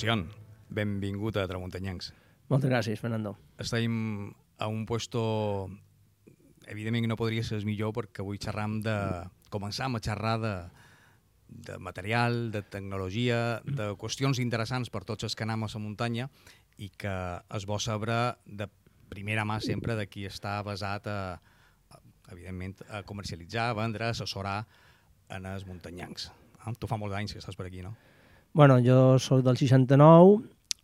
Sion, benvingut a Tramuntanyencs. Moltes gràcies, Fernando. Estem a un puesto... Evidentment no podria ser el millor perquè avui xerram de... Començam a xerrar de, de material, de tecnologia, de qüestions interessants per tots els que anem a la muntanya i que es bo saber de primera mà sempre de qui està basat a, a evidentment, a comercialitzar, a vendre, a assessorar en els muntanyancs. Ah, tu fa molts anys que estàs per aquí, no? Bueno, jo sóc del 69,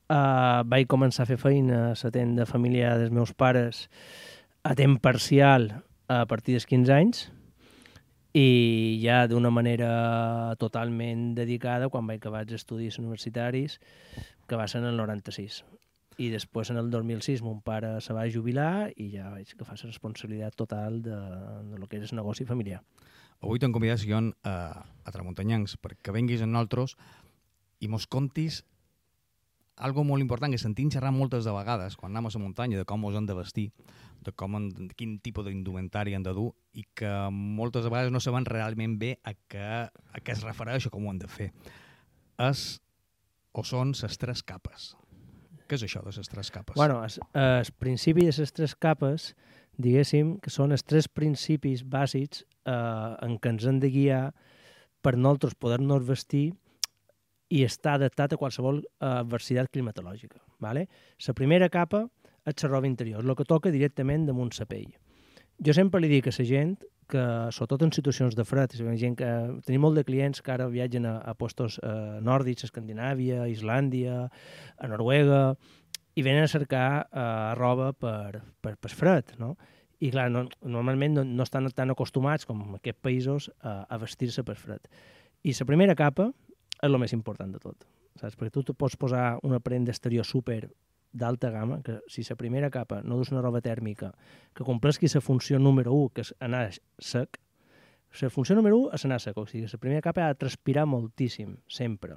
eh, vaig començar a fer feina a la tenda familiar dels meus pares a temps parcial a partir dels 15 anys i ja d'una manera totalment dedicada quan vaig acabar els estudis universitaris, que va ser en el 96. I després, en el 2006, mon pare se va jubilar i ja vaig agafar la responsabilitat total de, de lo que és el negoci familiar. Avui t'hem convidat, Sion, a, a Tramuntanyancs perquè venguis amb nosaltres i mos contis algo molt important que sentim xerrar moltes de vegades quan anem a la muntanya de com ens hem de vestir, de, com de quin tipus d'indumentari han de dur i que moltes vegades no saben realment bé a què, a què es refereix o com ho han de fer. És o són les tres capes. Què és això de les tres capes? Bueno, el principi de les tres capes, diguéssim, que són els tres principis bàsics eh, en què ens hem de guiar per nosaltres poder-nos vestir i està adaptat a qualsevol eh, adversitat climatològica. Vale? La primera capa és la roba interior, el que toca directament damunt la pell. Jo sempre li dic a la gent que, sobretot en situacions de fred, gent que, tenim molt de clients que ara viatgen a, a postos eh, nòrdics, a Escandinàvia, a Islàndia, a Noruega, i venen a cercar eh, roba per, per, per fred, no? I clar, no, normalment no, no estan tan acostumats com aquests països a, a vestir-se per fred. I la primera capa és el més important de tot, saps? Perquè tu pots posar una prenda exterior super d'alta gamma, que si la primera capa no dus una roba tèrmica que complesqui la funció número 1, que és anar sec, la funció número 1 és anar sec, o sigui, la primera capa ha de transpirar moltíssim, sempre.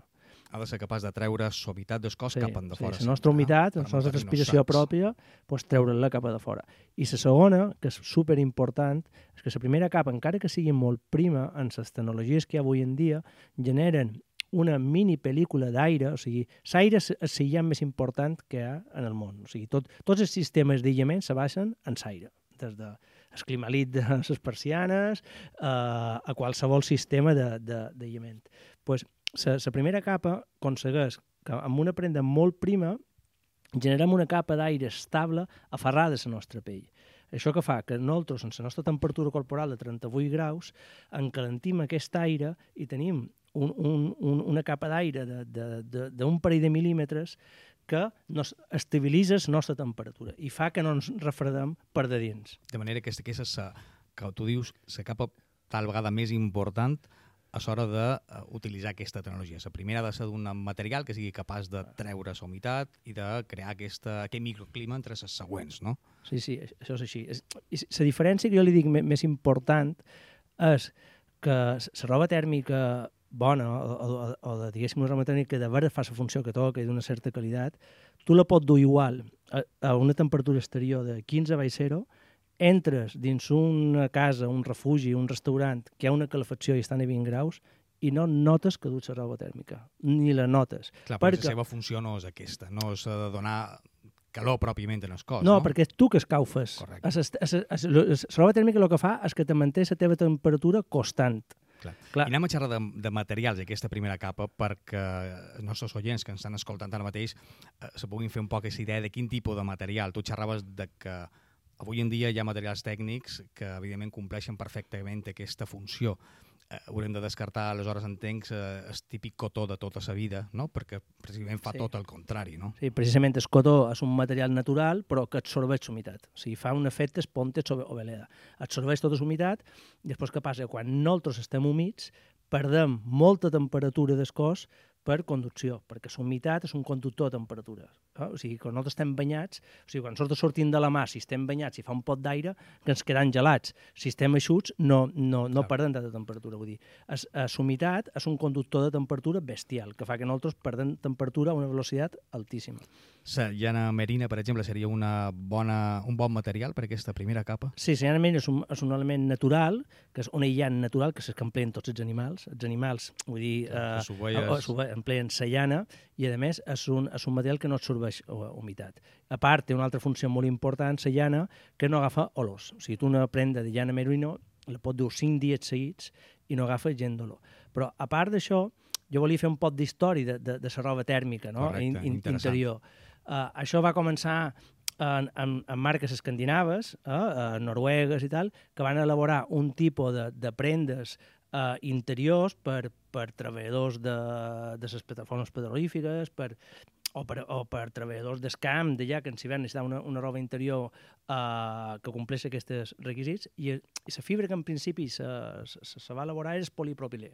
Ha de ser capaç de treure suavitat del cos sí, cap endafora. Sí, la nostra humitat, ah, la nostra transpiració pròpia, pues, treure-la cap a de fora. I la segona, que és super important, és que la primera capa, encara que sigui molt prima, en les tecnologies que hi ha avui en dia, generen una mini pel·lícula d'aire, o sigui, l'aire és seient més important que hi ha en el món. O sigui, tot, tots els sistemes d'aïllament se basen en l'aire, des de el climalit de les persianes eh, a qualsevol sistema d'aïllament. pues, la primera capa aconsegueix que amb una prenda molt prima generem una capa d'aire estable aferrada a la nostra pell. Això que fa que nosaltres, amb la nostra temperatura corporal de 38 graus, encalentim aquest aire i tenim un, un, un, una capa d'aire d'un parell de mil·límetres que nos estabilitza la nostra temperatura i fa que no ens refredem per de dins. De manera que aquesta és la, que tu dius, la capa tal vegada més important a l'hora d'utilitzar aquesta tecnologia. La primera ha de ser d'un material que sigui capaç de treure la humitat i de crear aquesta, aquest microclima entre les següents, no? Sí, sí, això és així. La diferència que jo li dic més important és que la roba tèrmica bona o, o, o de, diguéssim, una mecànica que de veure fa la funció que toca i d'una certa qualitat, tu la pots dur igual a, a una temperatura exterior de 15 baix 0, entres dins una casa, un refugi, un restaurant, que hi ha una calefacció i estan a 20 graus, i no notes que duts la roba tèrmica, ni la notes. Clar, perquè, la seva funció no és aquesta, no és de donar calor pròpiament en el cos, no? No, perquè és tu que escaufes. Correcte. La roba tèrmica el que fa és que te manté la teva temperatura constant. Clar. Clar. I anem a xerrar de, de materials, aquesta primera capa, perquè els nostres oients que ens estan escoltant ara mateix eh, se puguin fer un poc aquesta idea de quin tipus de material. Tu xerraves de que avui en dia hi ha materials tècnics que, evidentment, compleixen perfectament aquesta funció haurem de descartar, aleshores entenc, eh, el típic cotó de tota la vida, no? perquè precisament fa sí. tot el contrari. No? Sí, precisament el cotó és un material natural però que absorbeix humitat. O sigui, fa un efecte esponte sobre veleda. Absorbeix tota la humitat i després què passa? Quan nosaltres estem humits, perdem molta temperatura del cos per conducció, perquè la humitat és un conductor de temperatura. Eh? O sigui, quan nosaltres estem banyats, o sigui, quan nosaltres sortim de la mà, si estem banyats, si fa un pot d'aire, que ens quedan gelats. Si estem eixuts, no, no, no perdem de temperatura. Vull dir, es, es humitat és un conductor de temperatura bestial, que fa que nosaltres perdem temperatura a una velocitat altíssima. La llana merina, per exemple, seria una bona, un bon material per aquesta primera capa? Sí, la llana merina és un, és un element natural, que és un aïllant natural que s'empleen tots els animals. Els animals, vull dir, eh, empleen la llana i, a més, és un, és un material que no absorbeix humitat. A part, té una altra funció molt important, la llana, que no agafa olors. O sigui, tu una prenda de llana merino la pot dur 5 dies seguits i no agafa gent d'olor. Però, a part d'això, jo volia fer un pot d'història de, de, de la roba tèrmica no? Correcte, in, interior. Uh, això va començar en, en, en marques escandinaves, eh, uh, noruegues i tal, que van elaborar un tipus de, de prendes uh, interiors per, per treballadors de, de les plataformes petrolífiques, per, o per, o per treballadors d'escamp, d'allà, que en si necessitar una, una roba interior uh, que compleix aquests requisits, i, i la fibra que en principi se, se, se va elaborar és polipropilè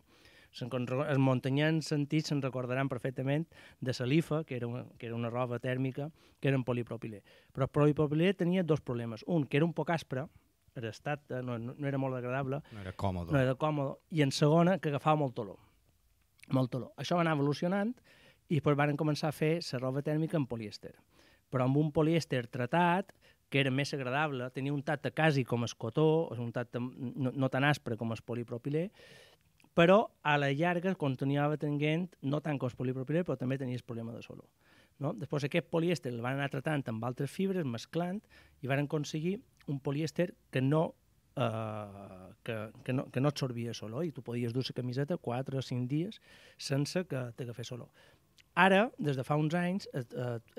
els muntanyans sentits se'n recordaran perfectament de Salifa, que era, una, que era una roba tèrmica, que era en polipropilè. Però el polipropilè tenia dos problemes. Un, que era un poc aspre, era estat, eh, no, no era molt agradable. No era còmode. No era còmode. I en segona, que agafava molt olor. Molt olor. Això va anar evolucionant i després van començar a fer la roba tèrmica en polièster. Però amb un polièster tratat, que era més agradable, tenia un tacte quasi com el cotó, un tacte no, no tan aspre com el polipropilè, però a la llarga continuava tenint, no tant com el polipropilè, però també tenia el problema de solo. No? Després aquest polièster el van anar tratant amb altres fibres, mesclant, i van aconseguir un polièster que no, eh, que, que no, que no absorbia solo, i tu podies dur la camiseta 4 o 5 dies sense que t'agafés solo. Ara, des de fa uns anys, eh,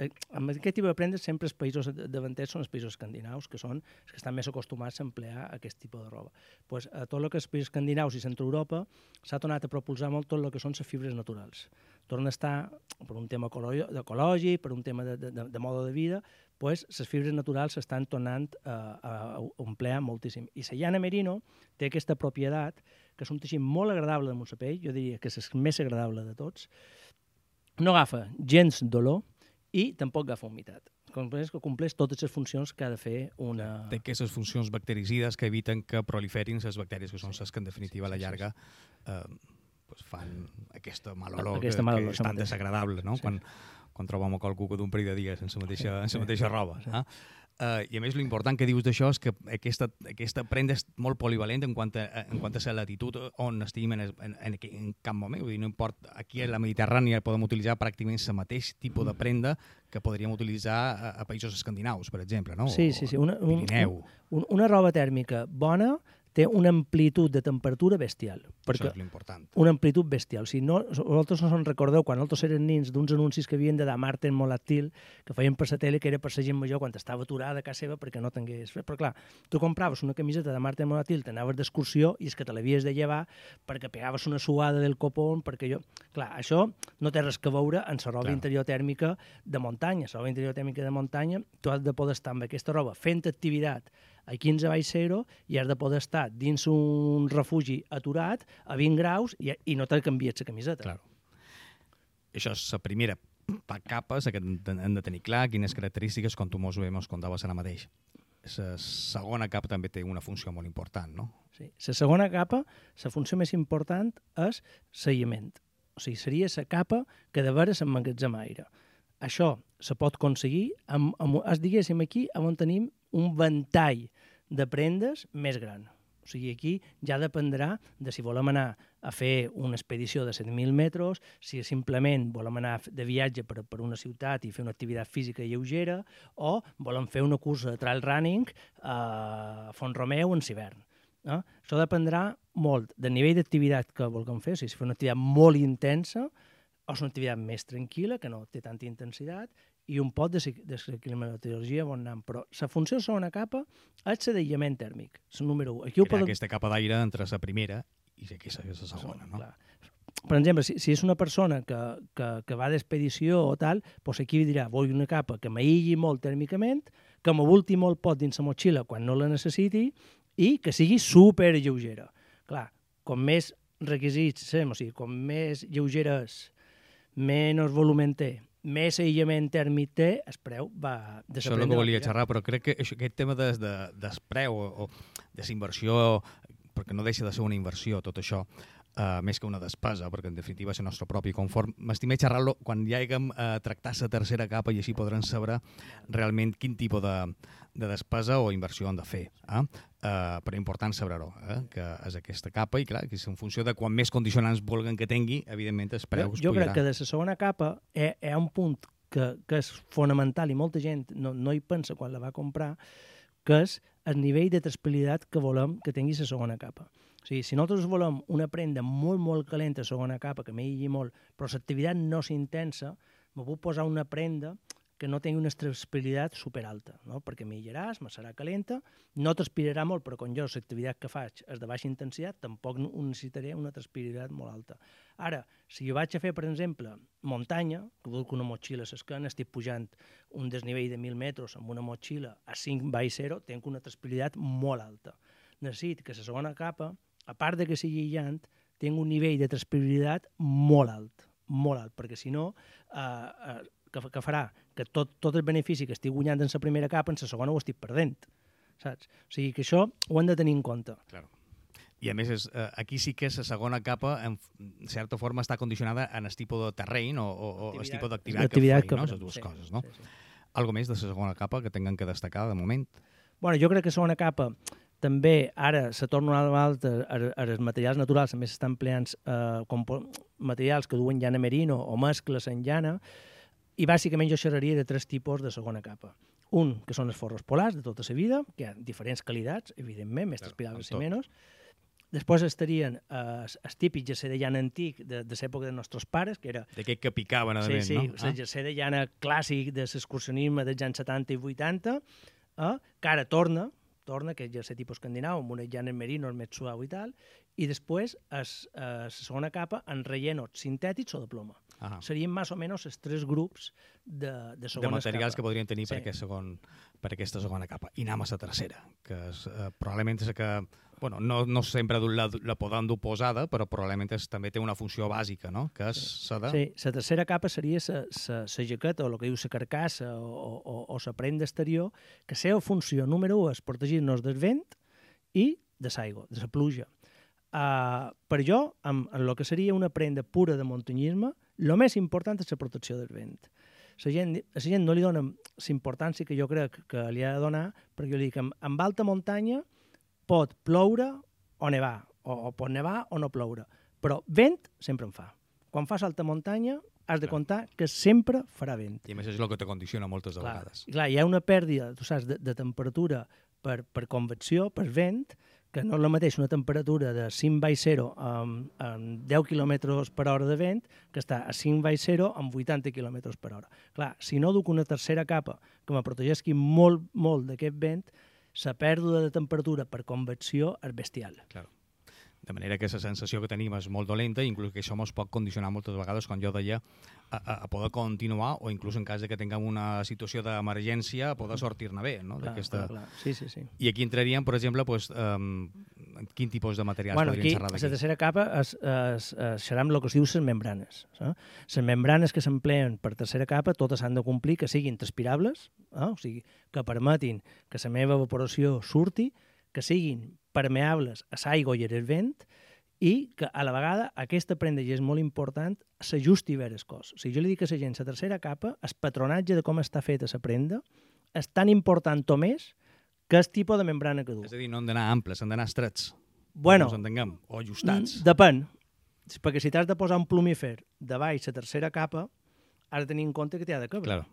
eh, amb aquest tipus de prendes sempre els països davanters són els països escandinaus, que són els que estan més acostumats a emplear aquest tipus de roba. Pues, a tot el que és països escandinaus i centre Europa s'ha tornat a propulsar molt tot el que són les fibres naturals. Torna a estar, per un tema ecològic, per un tema de, de, de mode de vida, pues, les fibres naturals s'estan tornant a, a, a emplear moltíssim. I la llana merino té aquesta propietat, que és un teixit molt agradable de la pell, jo diria que és el més agradable de tots, no agafa gens dolor i tampoc agafa humitat. Compleix, que compleix totes les funcions que ha de fer una... Té aquestes funcions bactericides que eviten que proliferin les bactèries, que són les que en definitiva a la llarga eh, pues fan aquesta mal olor, aquesta que, olor, que és tan desagradable, no? Sí. Quan, quan trobem a qualcú que d'un parell de dies sense mateixa, sí, sense mateixa roba. Sí. Eh? Uh, I a més, l'important que dius d'això és que aquesta, aquesta prenda és molt polivalent en quant a, en quant a la latitud on estiguem en, en, en, en cap moment. Vull dir, no importa, aquí a la Mediterrània podem utilitzar pràcticament el mateix tipus de prenda que podríem utilitzar a, a països escandinaus, per exemple, no? Sí, sí, sí. Una, un, un, una roba tèrmica bona té una amplitud de temperatura bestial. Perquè Això és l'important. Una amplitud bestial. O sigui, no, vosaltres no se'n recordeu, quan nosaltres érem nins, d'uns anuncis que havien de dar Marten Molactil, que feien per la tele, que era per la gent major quan estava aturada a casa seva perquè no tingués... Però clar, tu compraves una camiseta de Marten Molactil, t'anaves d'excursió i és que te l'havies de llevar perquè pegaves una suada del copón, perquè jo... Clar, això no té res que veure amb la roba clar. interior tèrmica de muntanya. La roba interior tèrmica de muntanya, tu has de poder estar amb aquesta roba fent activitat a 15 baix zero i has de poder estar dins un refugi aturat a 20 graus i, i no te canvies la camiseta. Claro. Això és la primera capa, que hem de tenir clar quines característiques, com tu mos ho hem contaves ara mateix. La segona capa també té una funció molt important, no? Sí. La segona capa, la funció més important és seguiment. O sigui, seria la capa que de veres emmagatzema aire. Això se pot aconseguir, amb, amb, es diguéssim aquí, on tenim un ventall de prendes més gran. O sigui, aquí ja dependrà de si volem anar a fer una expedició de 7.000 metres, si simplement volem anar de viatge per, per una ciutat i fer una activitat física lleugera, o volem fer una cursa de trail running a Font Romeu en hivern. No? Això dependrà molt del nivell d'activitat que vulguem fer, o sigui, si fer una activitat molt intensa, o és una activitat més tranquil·la, que no té tanta intensitat, i un pot de, de climatologia bon anem. Però la funció de segona capa és l'aïllament tèrmic, la número 1. Aquí ho podem... aquesta capa d'aire entre la primera i aquesta és la segona, no? Clar. Per exemple, si, si és una persona que, que, que va d'expedició o tal, doncs aquí dirà, vull una capa que m'aïlli molt tèrmicament, que m'avulti molt pot dins la motxilla quan no la necessiti i que sigui super lleugera. Clar, com més requisits, o sigui, com més lleugera és, menys volumen té més aïllament tèrmic té, el preu va desaprendre. Això és el que volia xerrar, però crec que això, aquest tema de, des preu o, o de inversió, perquè no deixa de ser una inversió tot això, uh, més que una despesa, perquè en definitiva és el nostre propi confort. M'estimé xerrar-lo quan ja haguem uh, tractat la tercera capa i així podran saber realment quin tipus de, de despesa o inversió han de fer. Eh? Uh, però important saber-ho, eh? que és aquesta capa i clar, que és en funció de quan més condicionants vulguen que tingui, evidentment els preus Jo, jo crec que de la segona capa hi, ha un punt que, que és fonamental i molta gent no, no hi pensa quan la va comprar, que és el nivell de traspilitat que volem que tingui la segona capa. O sigui, si nosaltres volem una prenda molt, molt calenta segona capa, que m'aïlli molt, però l'activitat no s'intensa, me puc posar una prenda que no tingui una transpirabilitat superalta, no? perquè m'aïllaràs, me serà calenta, no transpirarà molt, però quan jo l'activitat que faig és de baixa intensitat, tampoc necessitaré una transpirabilitat molt alta. Ara, si jo vaig a fer, per exemple, muntanya, que vull que una motxilla l'esquena, estic pujant un desnivell de 1.000 metres amb una motxilla a 5 baix 0, tinc una transpirabilitat molt alta. Necessito que la segona capa a part de que sigui aïllant, tinc un nivell de transpirabilitat molt alt, molt alt, perquè si no, eh, eh, que, que farà que tot, tot el benefici que estic guanyant en la primera capa, en la segona ho estic perdent, saps? O sigui que això ho hem de tenir en compte. Claro. I a més, és, eh, aquí sí que la segona capa, en certa forma, està condicionada en el tipus de terreny o, o, o el tipus d'activitat que fai, no? Les dues sí, coses, no? Sí, sí. Algo més de la segona capa que tinguem que destacar de moment? Bueno, jo crec que la segona capa també ara se torna una altra, els materials naturals també s'estan empleant eh, materials que duen llana merino o mescles en llana, i bàsicament jo xerraria de tres tipus de segona capa. Un, que són els forros polars de tota la vida, que hi ha diferents qualitats, evidentment, més transpirables i menys. Després estarien eh, els típics jersei de llana antic de, de l'època dels nostres pares, que era... D'aquest que picaven, a sí, sí, no? Sí, ah. el jersei de llana clàssic de l'excursionisme dels anys 70 i 80, eh, que ara torna, torna, que ja ser tipus escandinau, amb llana merino més suau i tal, i després la segona capa en rellenos sintètics o de ploma. Ah. Serien més o menys els tres grups de, de segona De materials capa. que podrien tenir sí. per, aquest segon, per aquesta segona capa. I anem a la tercera, que és, eh, probablement és que bueno, no, no sempre la, la podem dur posada, però probablement és, també té una funció bàsica, no? que és sí. la de... Sí, la tercera capa seria la jaqueta, o el que diu la carcassa, o, o, o la prenda exterior, que la seva funció número 1 és protegir-nos del vent i de l'aigua, de la pluja. Uh, per jo, amb, en el que seria una prenda pura de muntanyisme, el més important és la protecció del vent. La gent, la gent no li dona la importància que jo crec que li ha de donar, perquè jo li dic, amb, amb alta muntanya pot ploure o nevar, o, o pot nevar o no ploure, però vent sempre en fa. Quan fas alta muntanya has de comptar que sempre farà vent. I més és el que te condiciona moltes clar, vegades. Clar, hi ha una pèrdua, tu saps, de, de temperatura per, per convecció, per vent, que no és la mateixa una temperatura de 5 baix 0 amb, amb 10 km per hora de vent que està a 5 baix 0 amb 80 km per hora. Clar, si no duc una tercera capa que me protegeixi molt, molt d'aquest vent, la pèrdua de temperatura per convecció és bestial. Claro. De manera que la sensació que tenim és molt dolenta i inclús que això ens pot condicionar moltes vegades, com jo deia, a, a, a poder continuar o inclús en cas de que tinguem una situació d'emergència a poder sortir-ne bé. No? Clar, clar, clar. Sí, sí, sí. I aquí entraríem, per exemple, pues, um, quin tipus de materials bueno, podríem xerrar d'aquí? La tercera capa és, és, és, serà amb el que es diu les membranes. Eh? Les membranes que s'empleen per tercera capa totes s'han de complir que siguin transpirables, eh? o sigui, que permetin que la meva evaporació surti, que siguin permeables a l'aigua i al vent i que a la vegada aquesta prenda, i és molt important, s'ajusti el cos. O sigui, jo li dic a la gent, la tercera capa, el patronatge de com està feta la prenda, és tan important o més que el tipus de membrana que du. És a dir, no han d'anar amples, han d'anar estrets. Bueno, no entenguem, o ajustats. Mm, depèn. Perquè si t'has de posar un plumífer de baix la tercera capa, has de tenir en compte que t'hi ha de cabre. Claro.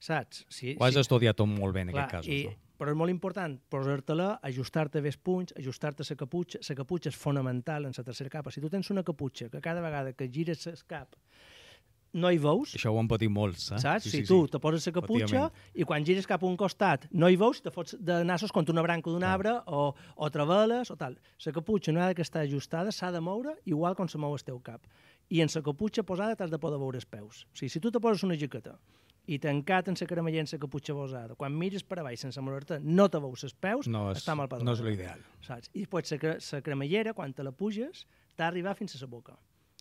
Saps? Si, Ho has si... estudiat tot molt bé en Clar, aquest cas. I, no? però és molt important posar-te-la, ajustar-te bé els punys, ajustar-te la caputxa. La caputxa és fonamental en la tercera capa. Si tu tens una caputxa que cada vegada que gires el cap no hi veus... Això ho han patit molts, eh? Saps? Sí, si sí, tu sí. te poses la caputxa i quan gires cap a un costat no hi veus, te fots de nassos contra una branca d'un arbre o, o treveles o tal. La caputxa no ha de estar ajustada, s'ha de moure igual com se mou el teu cap. I en la caputxa posada t'has de poder veure els peus. O sigui, si tu te poses una jaqueta i tancat en la cremeller en la caputxa posada, quan mires per avall sense moure-te, no te veus els peus, no és, està mal padronat. No és l'ideal. Saps? I després la cremellera, quan te la puges, t'ha d'arribar fins a la boca.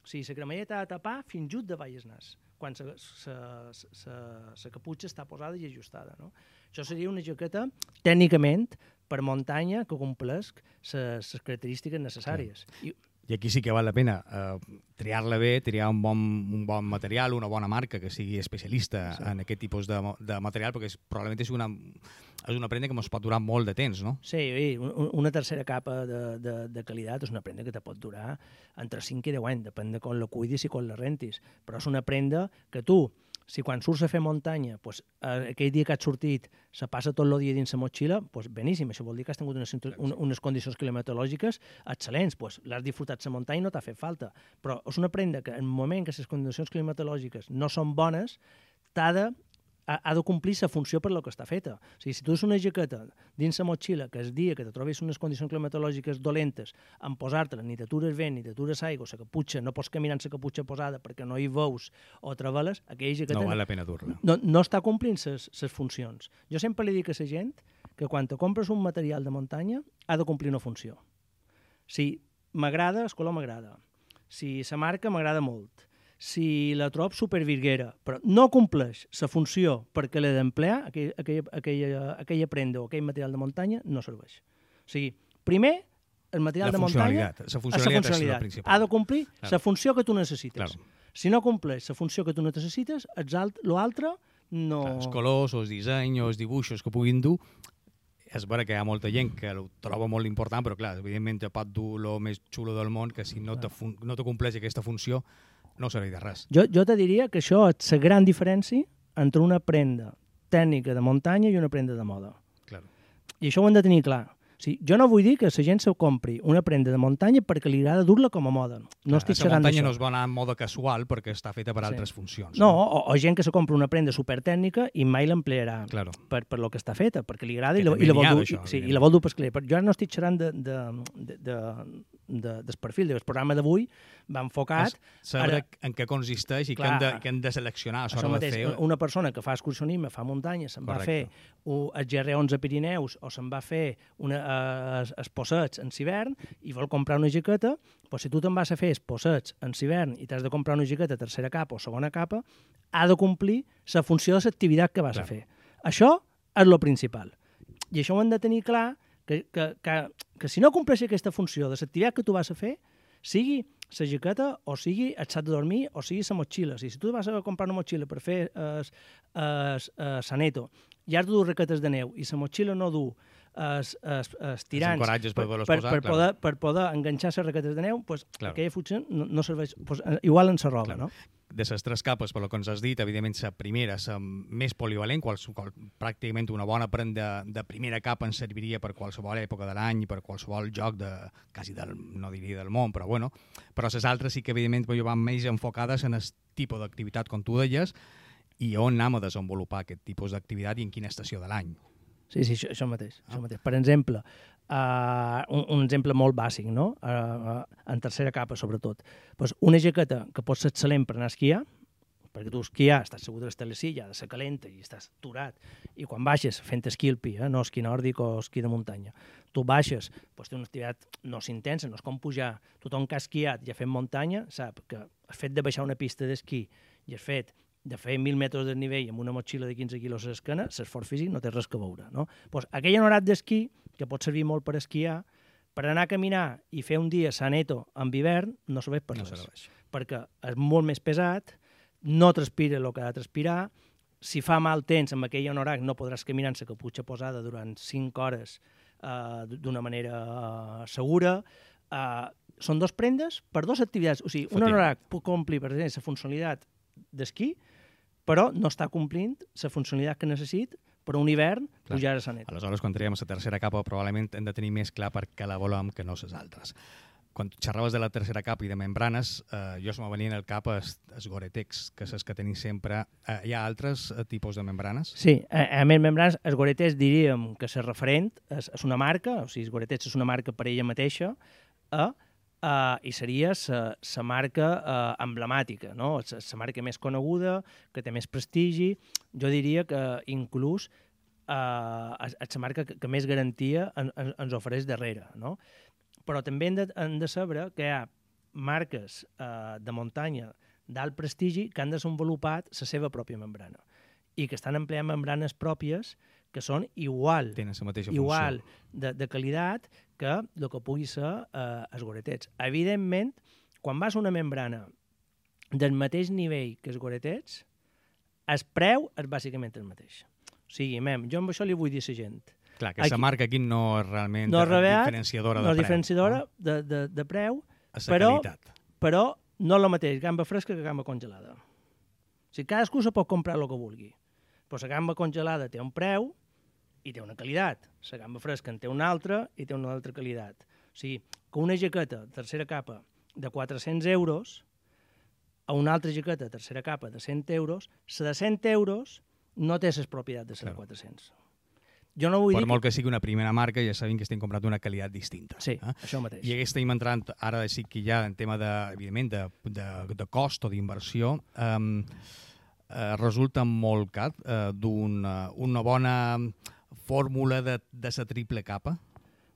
O sigui, la cremallera t'ha de tapar fins just de el nas. quan la caputxa està posada i ajustada. No? Això seria una jaqueta, tècnicament, per muntanya, que complesc les característiques necessàries. Sí. I, i aquí sí que val la pena eh, triar-la bé, triar un bon, un bon material, una bona marca que sigui especialista sí. en aquest tipus de, de material, perquè és, probablement és una, és una prenda que ens pot durar molt de temps, no? Sí, una tercera capa de, de, de qualitat és una prenda que te pot durar entre 5 i 10 anys, depèn de com la cuidis i com la rentis, però és una prenda que tu, si quan surts a fer muntanya, pues, eh, aquell dia que has sortit se passa tot el dia dins la motxilla, pues, beníssim, això vol dir que has tingut unes, un, unes condicions climatològiques excel·lents, pues, l'has disfrutat la muntanya i no t'ha fet falta. Però és una prenda que en el moment que les condicions climatològiques no són bones, t'ha de ha, ha de complir la funció per la que està feta. O sigui, si tu és una jaqueta dins la motxilla que el dia que te trobis unes condicions climatològiques dolentes, en posar-te-la ni t'atures vent ni t'atures aigua, la caputxa, no pots caminar amb la caputxa posada perquè no hi veus o treballes, aquella jaqueta... No val la pena dur-la. No, no està complint les funcions. Jo sempre li dic a la gent que quan te compres un material de muntanya ha de complir una funció. Si m'agrada, el color m'agrada. Si la marca m'agrada molt si la trob supervirguera, però no compleix la funció perquè l'he d'emplear, aquella, aquella, aquella, aquella prenda o aquell material de muntanya, no serveix. O sigui, primer, el material la de muntanya... La funcionalitat, la funcionalitat és la. Ha de complir la claro. funció que tu necessites. Claro. Si no compleix la funció que tu necessites, l'altre no... Clar, els colors, els dissenys, els dibuixos que puguin dur, és vera que hi ha molta gent que ho troba molt important, però clar, evidentment pot dur el més xulo del món, que si no te, no te compleix aquesta funció, no serveix de res. Jo, jo te diria que això és la gran diferència entre una prenda tècnica de muntanya i una prenda de moda. Claro. I això ho hem de tenir clar. O sigui, jo no vull dir que la gent se compri una prenda de muntanya perquè li agrada dur-la com a moda. No Clar, estic xerrant d'això. La muntanya no es va anar en moda casual perquè està feta per sí. altres funcions. No, o, o gent que se compra una prenda supertècnica i mai l'emplearà claro. per, per lo que està feta, perquè li agrada i, la, i, la vol dur, sí, i la vol dur per escler. Però jo no estic xerrant de, de, de, de, de, del perfil. El programa d'avui va enfocat... Saber ara, en què consisteix i clar, què, hem de, què hem de seleccionar a l'hora de fer... Una persona que fa excursionisme, fa muntanya, se'n va fer un, el GR11 Pirineus o se'n va fer una, es, es possets en hivern i vol comprar una jaqueta, però si tu te'n vas a fer els possets en hivern i t'has de comprar una jaqueta tercera capa o segona capa, ha de complir la funció de l'activitat que vas clar. a fer. Això és el principal. I això ho hem de tenir clar, que, que, que, que si no compleix aquesta funció de l'activitat que tu vas a fer, sigui la jaqueta o sigui el sac de dormir o sigui la motxilla. Si tu vas a comprar una motxilla per fer el, el saneto i has de dur raquetes de neu i la motxilla no du els, els, els tirants per, per, per, posar, per, poder, per poder enganxar les raquetes de neu, pues, claro. aquella funció no, no serveix, pues, igual en la roba, claro. no? De les tres capes, per lo que ens has dit, evidentment la primera, la més polivalent, qual, qual, pràcticament una bona prenda de, de primera capa ens serviria per qualsevol època de l'any per qualsevol joc de, quasi del, no diria del món, però bueno, però les altres sí que evidentment van més enfocades en el tipus d'activitat, com tu deies, i on anem a desenvolupar aquest tipus d'activitat i en quina estació de l'any. Sí, sí, això, això mateix. Ah. Això mateix. Per exemple, uh, un, un exemple molt bàsic, no? Uh, uh, en tercera capa, sobretot. Pues una jaqueta que pot ser excel·lent per anar a esquiar, perquè tu esquiar, estàs segur de la silla, ha de ser calenta i estàs aturat. I quan baixes fent esquí alpí, eh? no esquí nòrdic o esquí de muntanya, tu baixes, doncs té una activitat no és intensa, no és com pujar. Tothom que ha esquiat i ha fet muntanya sap que el fet de baixar una pista d'esquí i el fet de fer 1.000 metres de nivell amb una motxilla de 15 quilos a l'esquena, l'esforç físic no té res que veure. No? Pues aquell honorat d'esquí, que pot servir molt per esquiar, per anar a caminar i fer un dia saneto amb hivern, no serveix per no res. Serveix. Perquè és molt més pesat, no transpira el que ha de transpirar, si fa mal temps amb aquell honorac no podràs caminar amb la caputxa posada durant 5 hores uh, d'una manera uh, segura. Uh, són dos prendes per dues activitats. O sigui, un honorac pot complir, per exemple, la funcionalitat d'esquí, però no està complint la funcionalitat que necessit per un hivern Clar. pujar a Sanet. Aleshores, quan triem la tercera capa, probablement hem de tenir més clar per què la volem que no les altres. Quan xerraves de la tercera capa i de membranes, eh, jo se me venien al cap els, els Goretex, que és que tenim sempre. Eh, hi ha altres eh, tipus de membranes? Sí, a, a més membranes, els Goretex diríem que és referent, és, és una marca, o sigui, els Goretex és una marca per ella mateixa, eh, Uh, i seria la marca uh, emblemàtica, no? la marca més coneguda, que té més prestigi. Jo diria que inclús uh, és la marca que, que més garantia en, en, ens ofereix darrere. No? Però també hem de, hem de saber que hi ha marques uh, de muntanya d'alt prestigi que han desenvolupat la seva pròpia membrana i que estan empleant membranes pròpies que són igual, Tenen la mateixa igual funció. de, de qualitat que el que pugui ser eh, els goretets. Evidentment, quan vas a una membrana del mateix nivell que els goretets, el preu és bàsicament el mateix. O sigui, mem, jo amb això li vull dir a la gent. Clar, que Aquí- marca aquí no és realment No és revelat, diferenciadora no de és preu. diferenciadora No? de, de, de preu, la però- qualitat. però no és el mateix gamba fresca que gamba congelada. O sigui, cadascú se pot comprar el que vulgui. Però la gamba congelada té un preu i té una qualitat. La gamba fresca en té una altra i té una altra qualitat. O sigui, que una jaqueta tercera capa de 400 euros a una altra jaqueta tercera capa de 100 euros, la de 100 euros no té les propietats de la de Clar. 400. Jo no vull Per dir... molt que sigui una primera marca, ja sabem que estem comprant una qualitat distinta. Sí, eh? això mateix. I aquí estem entrant, ara sí que ja en tema, de, evidentment, de, de, de cost o d'inversió, um, eh, resulta molt car eh, d'una una bona fórmula de, de sa triple capa.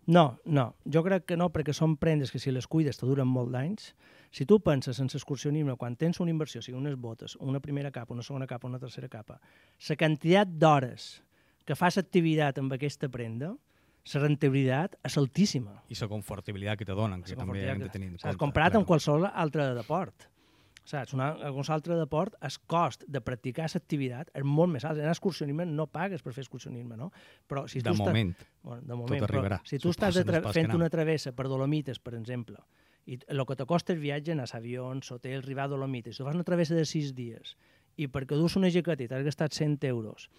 No, no, jo crec que no, perquè són prendes que si les cuides te duren molt d'anys. Si tu penses en l'excursionisme, quan tens una inversió, sigui unes botes, una primera capa, una segona capa, una tercera capa, la quantitat d'hores que fas activitat amb aquesta prenda, la rentabilitat és altíssima. i la confortabilitat que te donen, que La també hem de tenir en compte. comparat amb qualsevol altre deport. Saps? Una, qualsevol altre deport, el cost de practicar l'activitat és molt més alt. En excursionisme no pagues per fer excursionisme, no? Però si De tu estàs- moment. Bueno, de moment, arribarà. però si tu Suposo, estàs no fent una travessa per Dolomites, per exemple, i el que te costa el viatge, a avions, hotel, arribar a Dolomites, tu fas una travessa de sis dies, i perquè dus una jaqueta i t'has gastat 100 euros,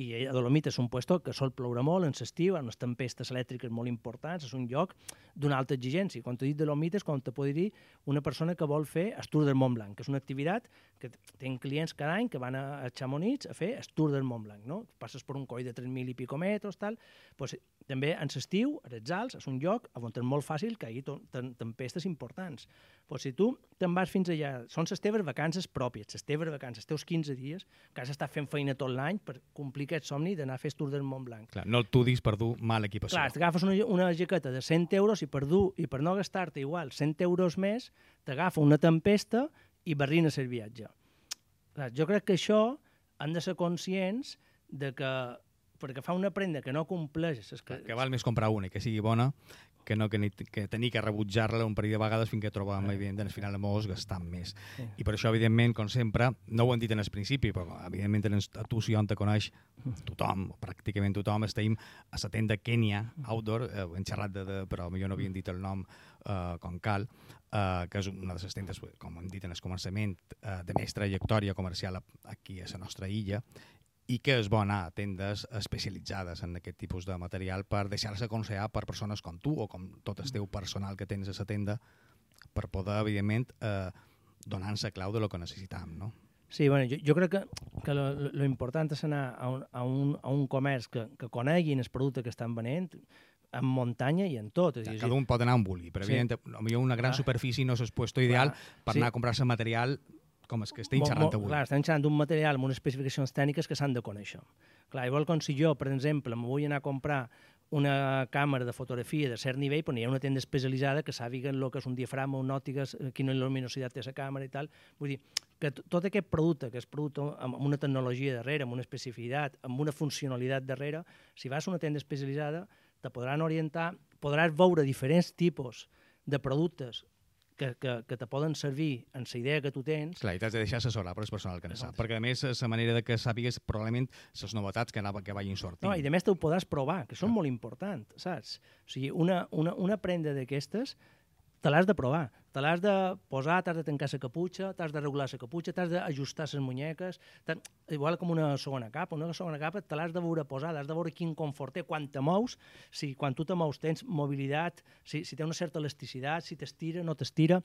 i a Dolomites és un puesto que sol ploure molt en l'estiu, amb unes tempestes elèctriques molt importants, és un lloc d'una alta exigència. Quan t'he dit Dolomites, com te pot dir una persona que vol fer el Tour del Mont Blanc, que és una activitat que tenen clients cada any que van a, a Chamonix a fer el Tour del Mont Blanc, no? Passes per un coll de 3.000 i pico metres, tal. Pues, també en l'estiu, a les Alts, és un lloc on és molt fàcil que hi hagi tempestes importants. Pues, si tu te'n vas fins allà, són les teves vacances pròpies, les teves vacances, els teus 15 dies, que has estat fent feina tot l'any per complir aquest somni d'anar a fer Tour del Mont Blanc. Clar, no tu dis per dur mala equipació. Clar, t'agafes una, una jaqueta de 100 euros i per dur i per no gastar-te igual 100 euros més, t'agafa una tempesta i barrines el viatge. Clar, jo crec que això han de ser conscients de que perquè fa una prenda que no compleix... És que, que val més comprar una i que sigui bona que no que, ni, que tenir que rebutjar-la un parell de vegades fins que trobem, Eh. evidentment, al final molts gastant més. Sí. I per això, evidentment, com sempre, no ho hem dit en el principi, però evidentment en- a tu si on te coneix tothom, pràcticament tothom, estem a la tenda Kenya Outdoor, eh, hem xerrat de, de, però millor no havien dit el nom eh, com cal, eh, que és una de les tendes, com hem dit en el començament, eh, de més trajectòria comercial aquí a la nostra illa, i que és bo anar a tendes especialitzades en aquest tipus de material per deixar-se aconsellar per persones com tu o com tot el teu personal que tens a la tenda per poder, evidentment, eh, donar-nos clau de lo que necessitam, no? Sí, bueno, jo, jo crec que, que lo, lo important és anar a un, a un, a un comerç que, que coneguin el producte que estan venent en muntanya i en tot. És a dir, Cada un pot anar on vulgui, però Sí. evidentment, potser una gran Clar. superfície no és el puesto ideal Clar, per sí. anar a comprar-se material com els que estem xerrant avui. Clar, estem xerrant d'un material amb unes especificacions tècniques que s'han de conèixer. Clar, igual com si jo, per exemple, me vull anar a comprar una càmera de fotografia de cert nivell, però hi ha una tenda especialitzada que sàpiguen el que és un diafragma, un òptiques, eh, quina luminositat té la càmera i tal. Vull dir, que tot aquest producte, que és producte amb una tecnologia darrere, amb una especificitat, amb una funcionalitat darrere, si vas a una tenda especialitzada, te podran orientar, podràs veure diferents tipus de productes que, que, que te poden servir en la idea que tu tens, Clar, i t'has de deixar assessorar per el personal que ne sap. Perquè, a més, la manera de que sàpigues probablement les novetats que, anava, que vagin sortint. No, i a més te ho podràs provar, que són molt importants, saps? O sigui, una, una, una prenda d'aquestes te l'has de provar, te l'has de posar, t'has de tancar la caputxa, t'has de regular la caputxa, t'has d'ajustar les muñeques, igual com una segona capa, una segona capa te l'has de veure posar, has de veure quin confort té, quan te mous, si quan tu te mous tens mobilitat, si, si té una certa elasticitat, si t'estira, no t'estira.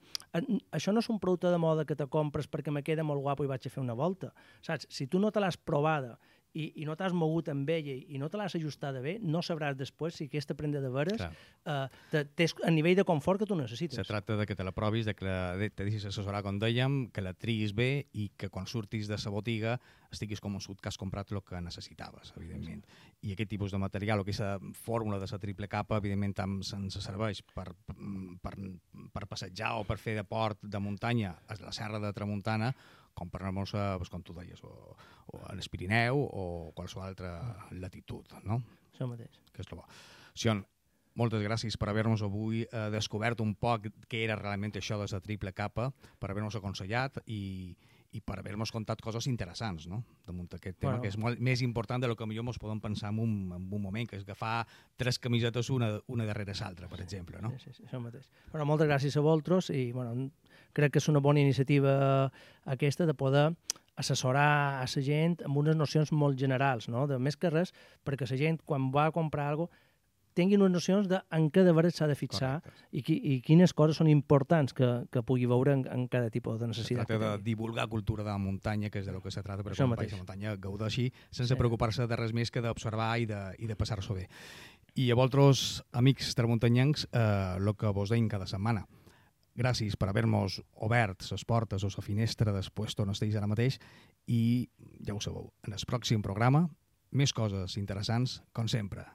Això no és un producte de moda que te compres perquè me queda molt guapo i vaig a fer una volta, saps? Si tu no te l'has provada i, i no t'has mogut amb ella i no te l'has ajustada bé, no sabràs després si aquesta prenda de veres eh, te- té el nivell de confort que tu necessites. Se tracta de que te la provis de que la, de, te deixis assessorar, com dèiem, que la triguis bé i que quan surtis de la botiga estiguis convençut que has comprat el que necessitaves, evidentment. I aquest tipus de material, o aquesta fórmula de la triple capa, evidentment, ens serveix per, per, per passejar o per fer de port de muntanya a la serra de Tramuntana, com per anar-nos, pues, com tu deies, o, o a l'Espirineu o qualsevol altra latitud, no? Això mateix. Que és el bo. Sion, moltes gràcies per haver-nos avui eh, descobert un poc què era realment això de la triple capa, per haver-nos aconsellat i, i per haver-nos contat coses interessants no? damunt aquest tema, Bueno. que és molt més important de lo que millor ens podem pensar en un, en un moment, que és agafar tres camisetes una, una darrere l'altra, per exemple. No? Sí, sí, sí, això mateix. Bueno, moltes gràcies a vosaltres i bueno, crec que és una bona iniciativa aquesta de poder assessorar a la gent amb unes nocions molt generals, no? de més que res, perquè la gent quan va a comprar alguna cosa tinguin unes nocions de en què de veres s'ha de fixar i, qui, i quines coses són importants que, que pugui veure en, en cada tipus de Se necessitat. tracta que de divulgar cultura de la muntanya, que és de lo que se trata, perquè vaig a la muntanya gaudeixi sense Sí. preocupar-se de res més que d'observar i de, i de passar-s'ho bé. I a vosaltres, amics tramuntanyencs, eh, el que vos deim cada setmana. Gràcies per haver-nos obert les portes o la finestra després on esteu ara mateix i ja ho sabeu, en el pròxim programa més coses interessants, com sempre.